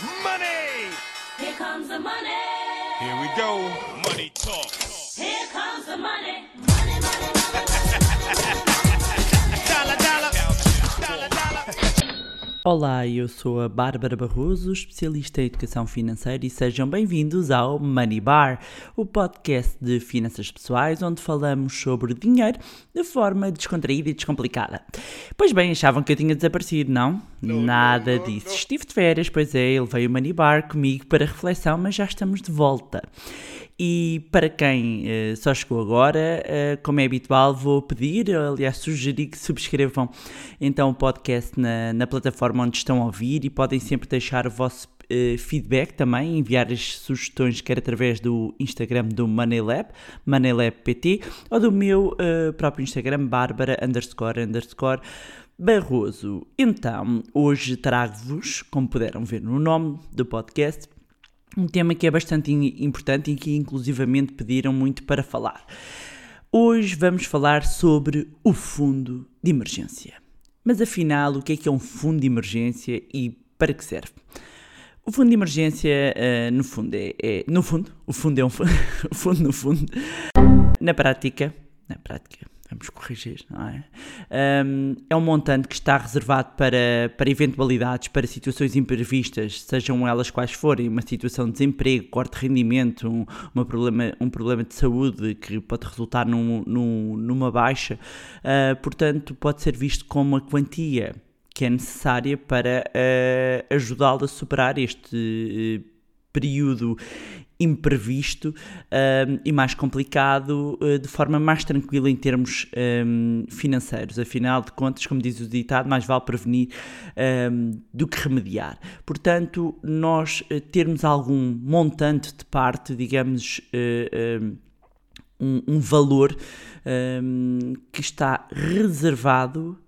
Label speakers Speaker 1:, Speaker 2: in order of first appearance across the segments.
Speaker 1: Money!
Speaker 2: Here comes the money.
Speaker 1: Here we go.
Speaker 3: Money talk.
Speaker 2: Here comes the money. Money, money, money.
Speaker 1: Dollar, dollar. Dollar, dollar.
Speaker 4: Olá, eu sou a Bárbara Barroso, especialista em educação financeira e sejam bem-vindos ao Money Bar, o podcast de finanças pessoais onde falamos sobre dinheiro de forma descontraída e descomplicada. Pois bem, achavam que eu tinha desaparecido, não? Nada disso. Estive de férias, pois é, ele veio o Money Bar comigo para reflexão, mas já estamos de volta. E para quem eh, só chegou agora, eh, como é habitual, vou pedir, aliás, sugerir que subscrevam então o podcast na, na plataforma onde estão a ouvir e podem sempre deixar o vosso eh, feedback também, enviar as sugestões, quer através do Instagram do MoneyLab, MoneyLabPT, ou do meu eh, próprio Instagram, Bárbara underscore underscore Barroso. Então, hoje trago-vos, como puderam ver no nome do podcast, um tema que é bastante importante e que inclusivamente pediram muito para falar. Hoje vamos falar sobre o fundo de emergência. Mas afinal, o que é que é um fundo de emergência e para que serve? O fundo de emergência, eh, no fundo, é, é- No fundo, o fundo é um fu- o fundo, no fundo. Na prática, na prática, vamos corrigir, não é? Ahm, é um montante que está reservado para, para eventualidades, para situações imprevistas, sejam elas quais forem, uma situação de desemprego, corte de rendimento, um, uma problema, um problema de saúde que pode resultar num, num- numa baixa. Ah, portanto, pode ser visto como uma quantia que é necessária para eh, ajudá-lo a superar este eh, período imprevisto e mais complicado eh, de forma mais tranquila em termos ahm, financeiros. Afinal de contas, como diz o ditado, mais vale prevenir ahm, do que remediar. Portanto, nós eh, termos algum montante de parte, digamos, ahm, um, um valor que está reservado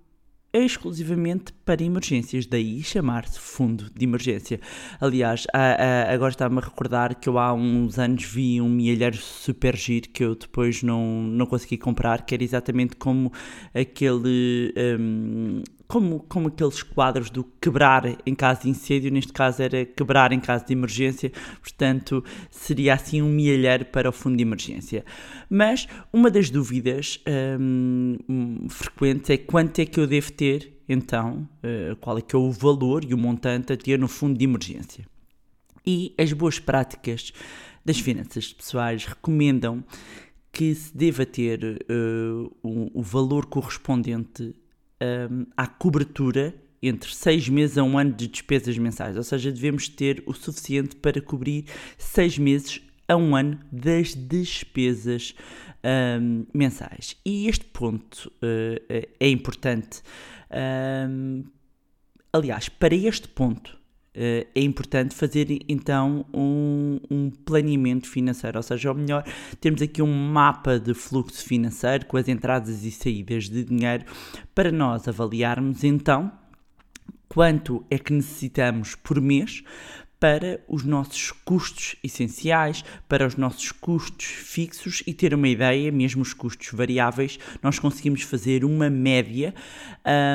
Speaker 4: exclusivamente para emergências, daí chamar-se fundo de emergência. Aliás, há- há- agora está-me a recordar que eu há uns anos vi um milheiro super giro que eu depois não, não consegui comprar, que era exatamente como aquele. hum, como, como aqueles quadros do quebrar em caso de incêndio, neste caso era quebrar em caso de emergência, portanto seria assim um milheiro para o fundo de emergência. Mas uma das dúvidas hum, frequentes é quanto é que eu devo ter, então, eh, qual é que é o valor e o montante a ter no fundo de emergência. E as boas práticas das finanças pessoais recomendam que se deva ter eh, um- o valor correspondente hum, à cobertura entre seis meses a um ano de despesas mensais, ou seja, devemos ter o suficiente para cobrir seis meses a um ano das despesas hum, mensais. E este ponto eh, é importante. hum, aliás, para este ponto é importante fazer então um, um planeamento financeiro, ou seja, ou melhor, termos aqui um mapa de fluxo financeiro com as entradas e saídas de dinheiro para nós avaliarmos então quanto é que necessitamos por mês para os nossos custos essenciais, para os nossos custos fixos e ter uma ideia, mesmo os custos variáveis, nós conseguimos fazer uma média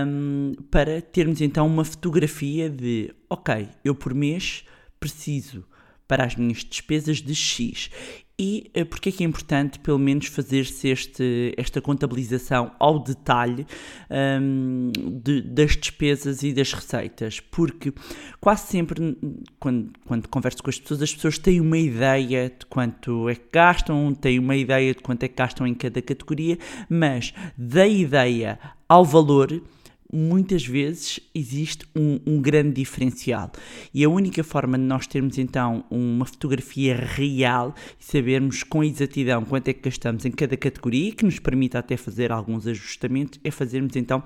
Speaker 4: hum, para termos então uma fotografia de, ok, eu por mês preciso para as minhas despesas de X. E eh, porque é que é importante, pelo menos, fazer-se esta contabilização ao detalhe hum, de- das despesas e das receitas? Porque quase sempre, quando, quando converso com as pessoas, as pessoas têm uma ideia de quanto é que gastam, têm uma ideia de quanto é que gastam em cada categoria, mas da ideia ao valor muitas vezes existe um, um grande diferencial. E a única forma de nós termos então uma fotografia real e sabermos com exatidão quanto é que gastamos em cada categoria que nos permita até fazer alguns ajustamentos é fazermos então,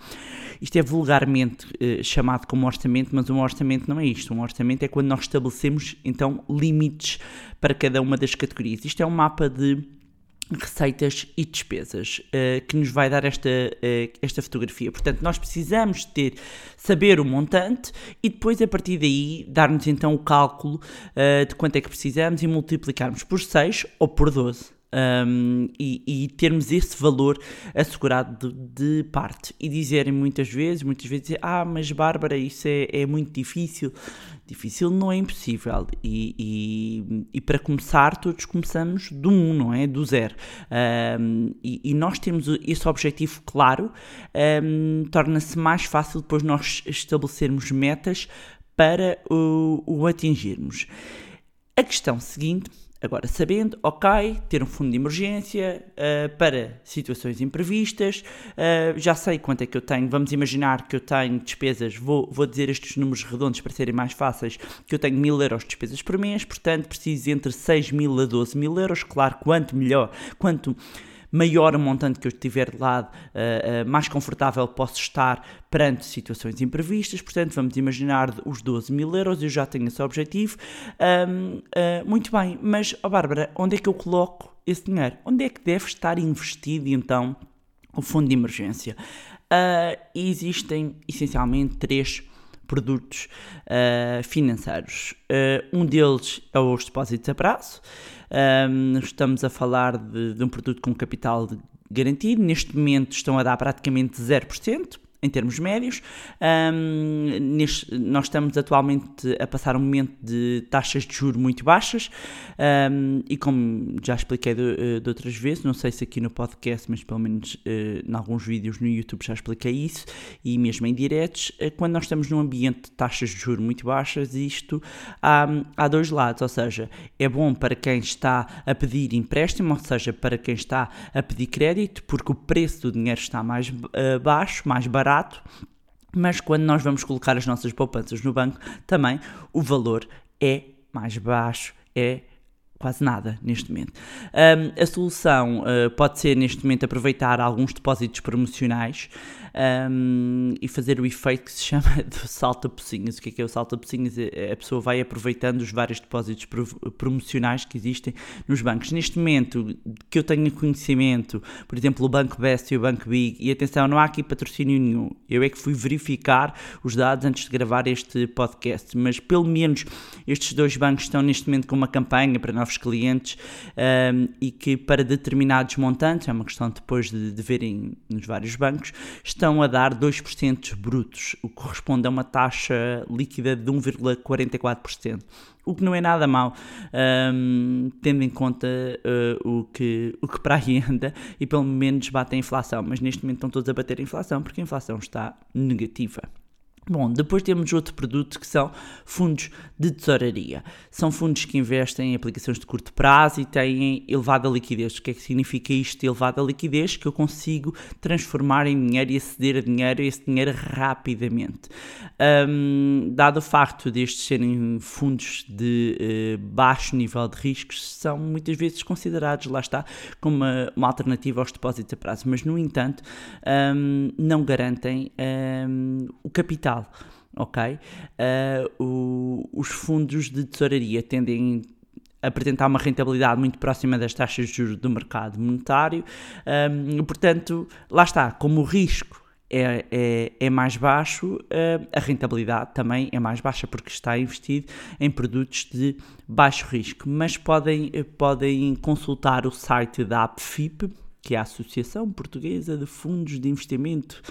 Speaker 4: isto é vulgarmente eh, chamado como orçamento, mas um orçamento não é isto. Um orçamento é quando nós estabelecemos então limites para cada uma das categorias. Isto é um mapa de receitas e despesas eh, que nos vai dar esta, eh, esta fotografia. Portanto, nós precisamos ter, saber o montante e depois, a partir daí, dar-nos então o cálculo eh, de quanto é que precisamos e multiplicarmos por 6 ou por 12. Um, e, e, termos esse valor assegurado de, de, parte e dizerem muitas vezes, muitas vezes, ah, mas Bárbara, isso é, é muito difícil. Difícil não é impossível. E, e, e, para começar, todos começamos do um, não é? Do zero. Um, e, nós temos esse objetivo claro, um, torna-se mais fácil depois nós estabelecermos metas para o, o atingirmos. A questão seguinte Agora, sabendo, ok, ter um fundo de emergência uh, para situações imprevistas, uh, já sei quanto é que eu tenho. Vamos imaginar que eu tenho despesas, vou, vou dizer estes números redondos para serem mais fáceis, que eu tenho mil euros de despesas por mês, portanto preciso entre 6 mil a 12 mil euros. Claro, quanto melhor, quanto maior o montante que eu tiver de lado, uh, uh, mais confortável posso estar perante situações imprevistas. Portanto, vamos imaginar os 12 mil euros, eu já tenho esse objetivo. Um, uh, muito bem, mas, oh Bárbara, onde é que eu coloco esse dinheiro? Onde é que deve estar investido então o fundo de emergência? existem essencialmente três produtos uh, financeiros. Uh, um deles é os depósitos a prazo. Um, estamos a falar de, de um produto com capital garantido. Neste momento estão a dar praticamente 0% em termos médios. Um, neste, nós estamos atualmente a passar um momento de taxas de juros muito baixas um, e como já expliquei de, eh, de, outras vezes, não sei se aqui no podcast, mas pelo menos uh, em alguns vídeos no YouTube já expliquei isso e mesmo em diretos, uh, quando nós estamos num ambiente de taxas de juros muito baixas, isto há, há dois lados, ou seja, é bom para quem está a pedir empréstimo, ou seja, para quem está a pedir crédito, porque o preço do dinheiro está mais uh, baixo, mais barato barato, mas quando nós vamos colocar as nossas poupanças no banco, também o valor é mais baixo, é quase nada neste momento. Um, a solução uh, pode ser neste momento aproveitar alguns depósitos promocionais um, e fazer o efeito que se chama de salta-pocinhas. O que é, que é o salta-pocinhas? É, a pessoa vai aproveitando os vários depósitos promocionais que existem nos bancos. Neste momento que eu tenho conhecimento, por exemplo, o Banco Best e o Banco Big, e atenção, não há aqui patrocínio nenhum. Eu é que fui verificar os dados antes de gravar este podcast, mas pelo menos estes dois bancos estão neste momento com uma campanha para novos clientes um, e que para determinados montantes, é uma questão depois de, de verem nos vários bancos, estão a dar 2% brutos, o que corresponde a uma taxa líquida de 1,44%. O que não é nada mau, um, tendo em conta uh, o, que, o que para aí anda e pelo menos bate a inflação. Mas neste momento estão todos a bater a inflação porque a inflação está negativa. Bom, depois temos outro produto que são fundos de tesouraria. São fundos que investem em aplicações de curto prazo e têm elevada liquidez. O que é que significa isto, elevada liquidez? Que eu consigo transformar em dinheiro e aceder a dinheiro, esse dinheiro rapidamente. Um, dado o facto destes serem fundos de uh, baixo nível de riscos, são muitas vezes considerados, lá está, como uma, uma alternativa aos depósitos a prazo. Mas, no entanto, um, não garantem um, o capital ok? Uh, o, os fundos de tesouraria tendem a apresentar uma rentabilidade muito próxima das taxas de juros do mercado monetário, um, portanto, lá está, como o risco é, é, é, mais baixo, uh, a rentabilidade também é mais baixa porque está investido em produtos de baixo risco. Mas podem, podem consultar o site da APFIP, que é a Associação Portuguesa de Fundos de Investimento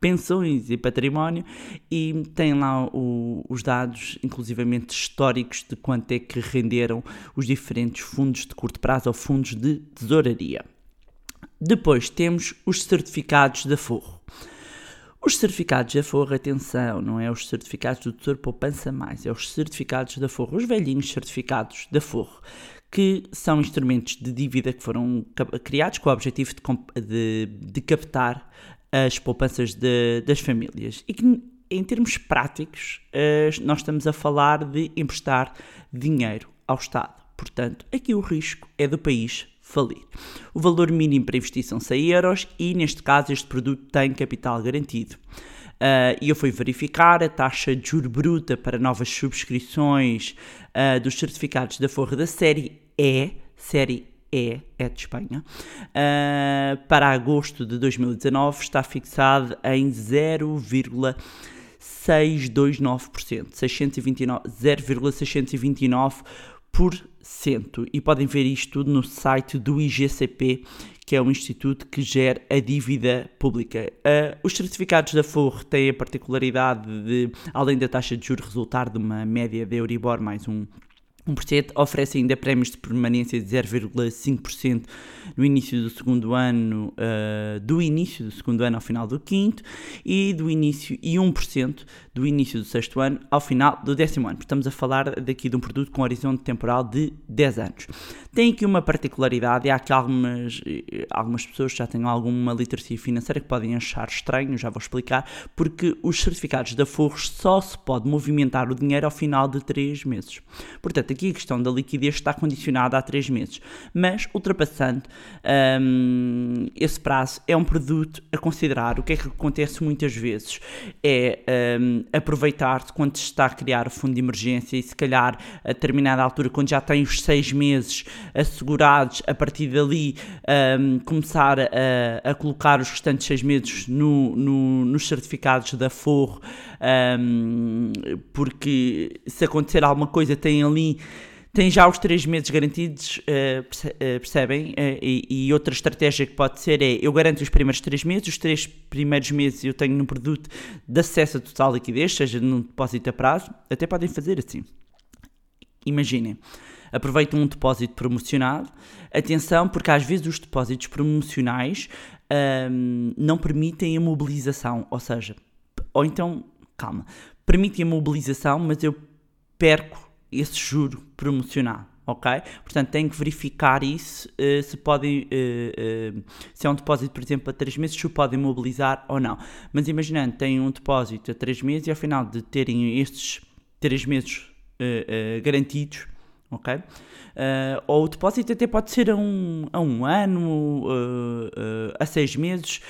Speaker 4: pensões e património, e tem lá o, os dados, inclusivamente históricos, de quanto é que renderam os diferentes fundos de curto prazo ou fundos de tesouraria. Depois temos os certificados de aforro. Os certificados de aforro, atenção, não é os certificados do Tesouro Poupança Mais, é os certificados de aforro, os velhinhos certificados de aforro, que são instrumentos de dívida que foram criados com o objetivo de, de, de captar as poupanças de, das famílias. E que, em termos práticos, nós estamos a falar de emprestar dinheiro ao Estado. Portanto, aqui o risco é do país falir. O valor mínimo para investir são 100 euros e, neste caso, este produto tem capital garantido. Uh, e eu fui verificar a taxa de juro bruta para novas subscrições uh, dos certificados da Forra da série E, série é, é de Espanha, uh, para agosto de 2019 está fixado em 0,629%, 0,629%. E podem ver isto tudo no site do IGCP, que é um instituto que gera a dívida pública. Uh, os certificados da FUR têm a particularidade de, além da taxa de juros resultar de uma média de Euribor mais um 1%, oferece ainda prémios de permanência de 0,5% no início do segundo ano, uh, do início do segundo ano ao final do quinto, e do início e 1% do início do sexto ano ao final do décimo ano. Estamos a falar daqui de um produto com horizonte temporal de 10 anos. Tem aqui uma particularidade, é que algumas, algumas pessoas já têm alguma literacia financeira que podem achar estranho, já vou explicar, porque os certificados da Forros só se pode movimentar o dinheiro ao final de 3 meses. Portanto, aqui a questão da liquidez está condicionada a 3 meses, mas ultrapassando um, esse prazo é um produto a considerar. O que é que acontece muitas vezes é um, aproveitar-se quando se está a criar o fundo de emergência e se calhar a determinada altura, quando já tem os 6 meses assegurados, a partir dali um, começar a, a, colocar os restantes 6 meses no, no, nos certificados da Forro, porque se acontecer alguma coisa tem ali tem já os três meses garantidos, uh, percebem? Uh, e, outra estratégia que pode ser é, eu garanto os primeiros três meses, os três primeiros meses eu tenho no produto de acesso a total liquidez, seja num depósito a prazo, até podem fazer assim. Imaginem, aproveitam um depósito promocionado, atenção, porque às vezes os depósitos promocionais um, não permitem a mobilização, ou seja, ou então, calma, permitem a mobilização, mas eu perco esse juro promocional, ok? Portanto, tem que verificar isso, uh, se podem, uh, uh, se é um depósito, por exemplo, a 3 meses, se o podem mobilizar ou não. Mas imaginando, têm um depósito a 3 meses e ao final de terem estes 3 meses garantidos, ok? Ou o depósito até pode ser a um, a um ano, a seis meses.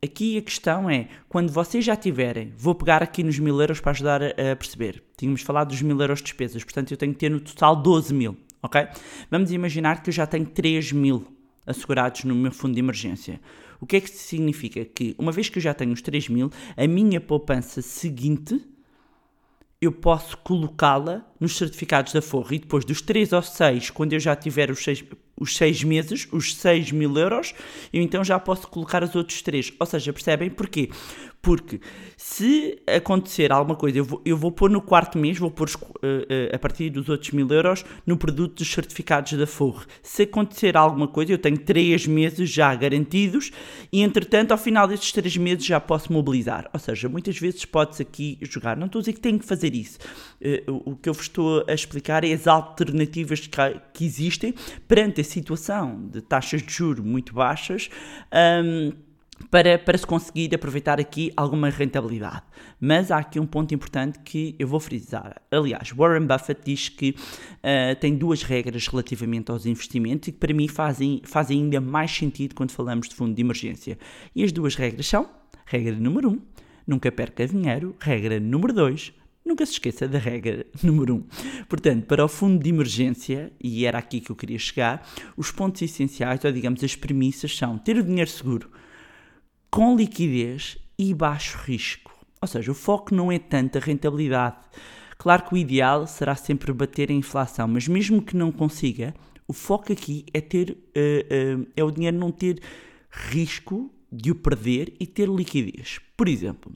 Speaker 4: Aqui a questão é, quando vocês já tiverem, vou pegar aqui nos mil euros para ajudar a perceber. Tínhamos falado dos mil euros de despesas, portanto eu tenho que ter no total 12 mil, ok? Vamos imaginar que eu já tenho 3 mil assegurados no meu fundo de emergência. O que é que isso significa? Que uma vez que eu já tenho os 3 mil, a minha poupança seguinte eu posso colocá-la nos certificados da Forra e depois dos 3 ou 6, quando eu já tiver os 6, os seis meses, os 6 mil euros, eu então já posso colocar os outros 3. Ou seja, percebem porquê? Porque se acontecer alguma coisa, eu vou, eu vou pôr no quarto mês, vou pôr uh, uh, a partir dos outros mil euros no produto dos certificados da Forre. Se acontecer alguma coisa, eu tenho 3 meses já garantidos e, entretanto, ao final destes 3 meses já posso mobilizar. Ou seja, muitas vezes pode-se aqui jogar. Não estou a dizer que tenho que fazer isso. Uh, o que eu vos estou a explicar é as alternativas que, que existem perante a situação de taxas de juros muito baixas. Um, para, para se conseguir aproveitar aqui alguma rentabilidade. Mas há aqui um ponto importante que eu vou frisar. Aliás, Warren Buffett diz que uh, tem duas regras relativamente aos investimentos e que para mim fazem, fazem ainda mais sentido quando falamos de fundo de emergência. E as duas regras são: regra número 1, um, nunca perca dinheiro, regra número 2, Nunca se esqueça da regra número 1. Um. Portanto, para o fundo de emergência, e era aqui que eu queria chegar, os pontos essenciais, ou digamos as premissas, são ter o dinheiro seguro, com liquidez e baixo risco. Ou seja, o foco não é tanto a rentabilidade. Claro que o ideal será sempre bater a inflação, mas mesmo que não consiga, o foco aqui é ter uh, uh, é o dinheiro não ter risco de o perder e ter liquidez. Por exemplo,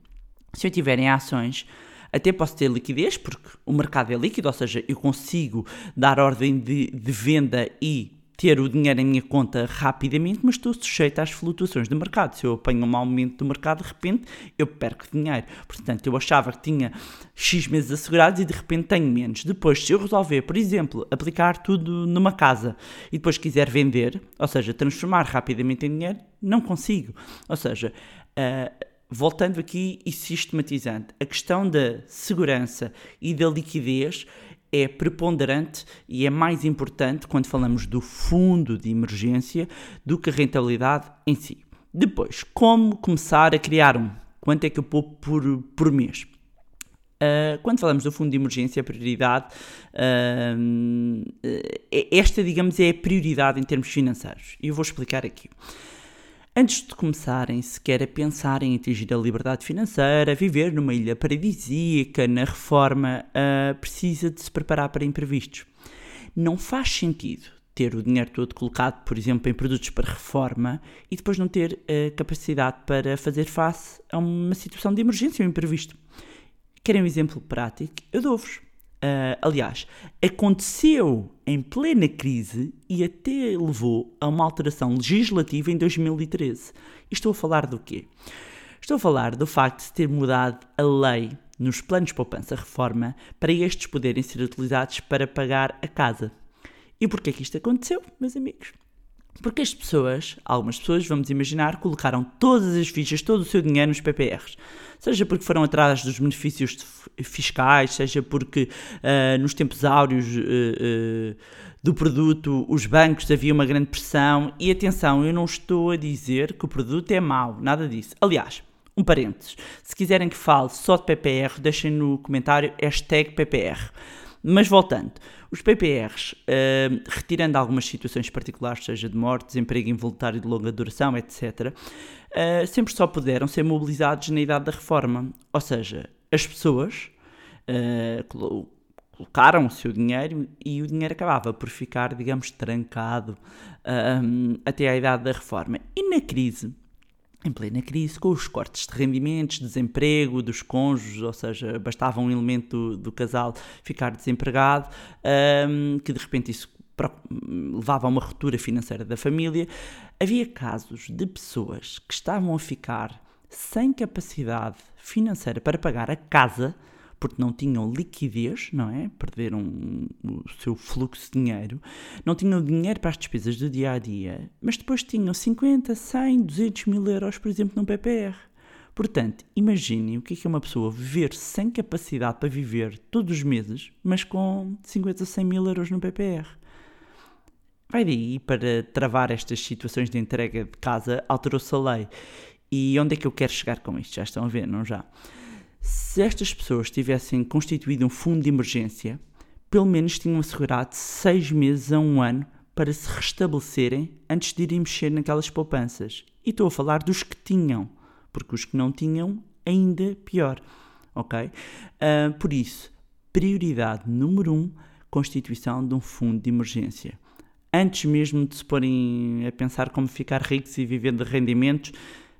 Speaker 4: se eu tiver em ações até posso ter liquidez, porque o mercado é líquido, ou seja, eu consigo dar ordem de, de venda e ter o dinheiro em minha conta rapidamente, mas estou sujeito às flutuações do mercado. Se eu apanho um aumento do mercado, de repente eu perco dinheiro. Portanto, eu achava que tinha X meses assegurados e de repente tenho menos. Depois, se eu resolver, por exemplo, aplicar tudo numa casa e depois quiser vender, ou seja, transformar rapidamente em dinheiro, não consigo. Ou seja, uh, voltando aqui e sistematizando, a questão da segurança e da liquidez é preponderante e é mais importante quando falamos do fundo de emergência do que a rentabilidade em si. Depois, como começar a criar um? Quanto é que eu poupo por, por mês? Uh, quando falamos do fundo de emergência, a prioridade, uh, esta, digamos, é a prioridade em termos financeiros. E eu vou explicar aqui. Antes de começarem sequer a pensar em atingir a liberdade financeira, viver numa ilha paradisíaca, na reforma, uh, precisa de se preparar para imprevistos. Não faz sentido ter o dinheiro todo colocado, por exemplo, em produtos para reforma e depois não ter a capacidade para fazer face a uma situação de emergência ou imprevisto. Querem um exemplo prático? Eu dou-vos. Uh, aliás, aconteceu em plena crise e até levou a uma alteração legislativa em 2013. E estou a falar do quê? Estou a falar do facto de se ter mudado a lei nos planos de poupança-reforma para estes poderem ser utilizados para pagar a casa. E porquê que isto aconteceu, meus amigos? Porque as pessoas, algumas pessoas, vamos imaginar, colocaram todas as fichas, todo o seu dinheiro nos PPRs. Seja porque foram atrás dos benefícios fiscais, seja porque uh, nos tempos áureos uh, uh, do produto os bancos havia uma grande pressão. E atenção, eu não estou a dizer que o produto é mau, nada disso. Aliás, um parênteses, se quiserem que fale só de PPR, deixem no comentário hashtag PPR. Mas voltando, os PPRs, uh, retirando algumas situações particulares, seja de morte, desemprego involuntário de longa duração, etc., uh, sempre só puderam ser mobilizados na idade da reforma. Ou seja, as pessoas uh, colocaram o seu dinheiro e o dinheiro acabava por ficar, digamos, trancado até à idade da reforma. E na crise, em plena crise, com os cortes de rendimentos, desemprego dos cônjuges, ou seja, bastava um elemento do, do casal ficar desempregado, um, que de repente isso levava a uma ruptura financeira da família. Havia casos de pessoas que estavam a ficar sem capacidade financeira para pagar a casa porque não tinham liquidez, não é? Perderam o seu fluxo de dinheiro, não tinham dinheiro para as despesas do dia a dia, mas depois tinham 50, 100, 200 mil euros, por exemplo, num PPR. Portanto, imaginem o que é, que é uma pessoa viver sem capacidade para viver todos os meses, mas com 50 ou 100 mil euros no PPR. Vai daí para travar estas situações de entrega de casa, alterou-se a lei. E onde é que eu quero chegar com isto? Já estão a ver, não já? Se estas pessoas tivessem constituído um fundo de emergência, pelo menos tinham assegurado seis meses a um ano para se restabelecerem antes de irem mexer naquelas poupanças. E estou a falar dos que tinham, porque os que não tinham, ainda pior. Ok? Uh, por isso, prioridade número um: constituição de um fundo de emergência. Antes mesmo de se porem a pensar como ficar ricos e viver de rendimentos,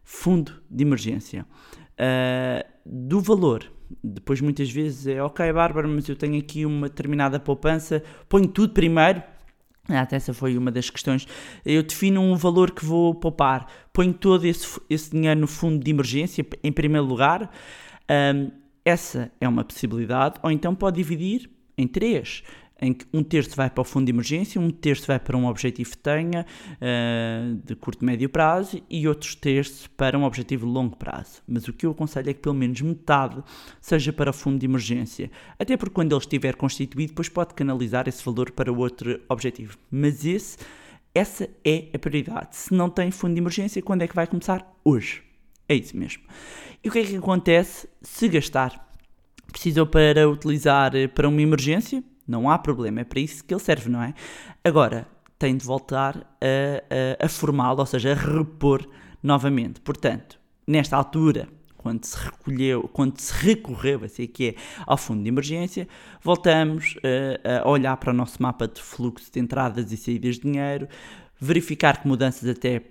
Speaker 4: fundo de emergência. Uh, do valor. Depois muitas vezes é ok, Bárbara, mas eu tenho aqui uma determinada poupança, ponho tudo primeiro. Ah, até essa foi uma das questões. Eu defino um valor que vou poupar, ponho todo esse, esse dinheiro no fundo de emergência, em primeiro lugar. Um, essa é uma possibilidade, ou então pode dividir em três em que um terço vai para o fundo de emergência, um terço vai para um objetivo que tenha uh, de curto e médio prazo e outros terços para um objetivo de longo prazo. Mas o que eu aconselho é que pelo menos metade seja para o fundo de emergência, até porque quando ele estiver constituído, depois pode canalizar esse valor para outro objetivo. Mas esse, essa é a prioridade. Se não tem fundo de emergência, quando é que vai começar? Hoje. É isso mesmo. E o que é que acontece se gastar? Precisou para utilizar para uma emergência? Não há problema, é para isso que ele serve, não é? Agora, tem de voltar a, a, a formá-lo, ou seja, a repor novamente. Portanto, nesta altura, quando se recolheu, quando se recorreu, assim que é, ao fundo de emergência, voltamos uh, a olhar para o nosso mapa de fluxo de entradas e saídas de dinheiro, verificar que mudanças até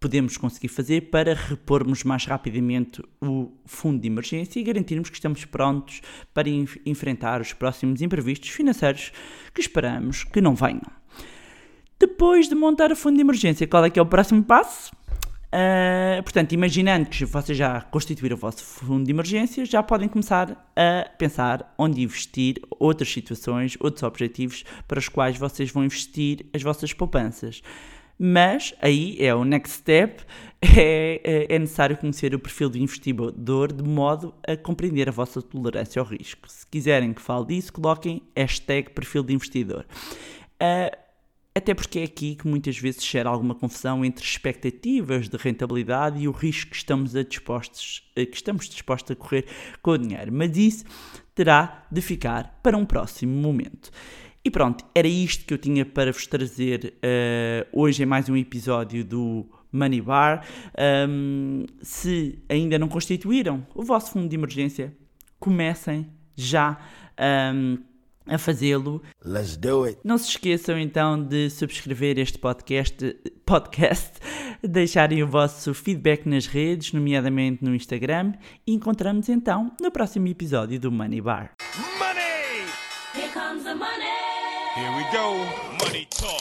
Speaker 4: podemos conseguir fazer para repormos mais rapidamente o fundo de emergência e garantirmos que estamos prontos para enfrentar os próximos imprevistos financeiros que esperamos que não venham. Depois de montar o fundo de emergência, qual é que é o próximo passo? Uh, portanto, imaginando que vocês já constituíram o vosso fundo de emergência, já podem começar a pensar onde investir outras situações, outros objetivos para os quais vocês vão investir as vossas poupanças. Mas aí é o next step, é, é, é, necessário conhecer o perfil do investidor de modo a compreender a vossa tolerância ao risco. Se quiserem que fale disso, coloquem hashtag perfil de investidor. Uh, até porque é aqui que muitas vezes gera alguma confusão entre expectativas de rentabilidade e o risco que estamos, a dispostos, que estamos dispostos a correr com o dinheiro. Mas isso terá de ficar para um próximo momento. E pronto, era isto que eu tinha para vos trazer uh, hoje em mais um episódio do Money Bar. Um, se ainda não constituíram o vosso fundo de emergência, comecem já um, a fazê-lo.
Speaker 3: Let's do it.
Speaker 4: Não se esqueçam então de subscrever este podcast, podcast, deixarem o vosso feedback nas redes, nomeadamente no Instagram, e encontramos então no próximo episódio do Money Bar.
Speaker 1: Money!
Speaker 2: Here comes the money.
Speaker 1: Here we go. Money talk.